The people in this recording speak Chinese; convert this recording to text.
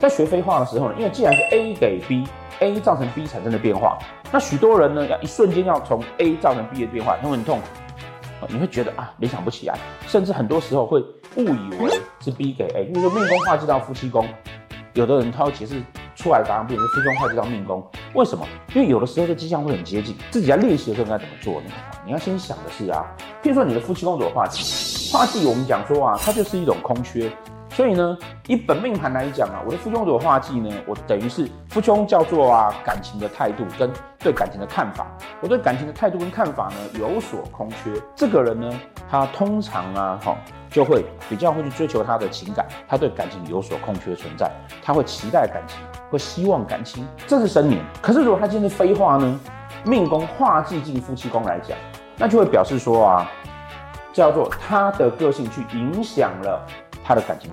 在学飞化的时候呢，因为既然是 A 给 B，A 造成 B 产生的变化，那许多人呢要一瞬间要从 A 造成 B 的变化，他会很痛苦，你会觉得啊联想不起来，甚至很多时候会误以为是 B 给 A，因为说命宫化忌到夫妻宫，有的人他会解释出来的答案变成夫妻宫化忌到命宫，为什么？因为有的时候这迹象会很接近，自己在练习的时候应该怎么做呢？你要先想的是啊，譬如说你的夫妻宫有化忌，化忌我们讲说啊，它就是一种空缺。所以呢，一本命盘来讲啊，我的夫妻宫有化忌呢，我等于是夫妻宫叫做啊感情的态度跟对感情的看法。我对感情的态度跟看法呢有所空缺。这个人呢，他通常啊，哈，就会比较会去追求他的情感，他对感情有所空缺存在，他会期待感情，会希望感情，这是生年。可是如果他今天是飞化呢，命宫化忌进夫妻宫来讲，那就会表示说啊，叫做他的个性去影响了他的感情。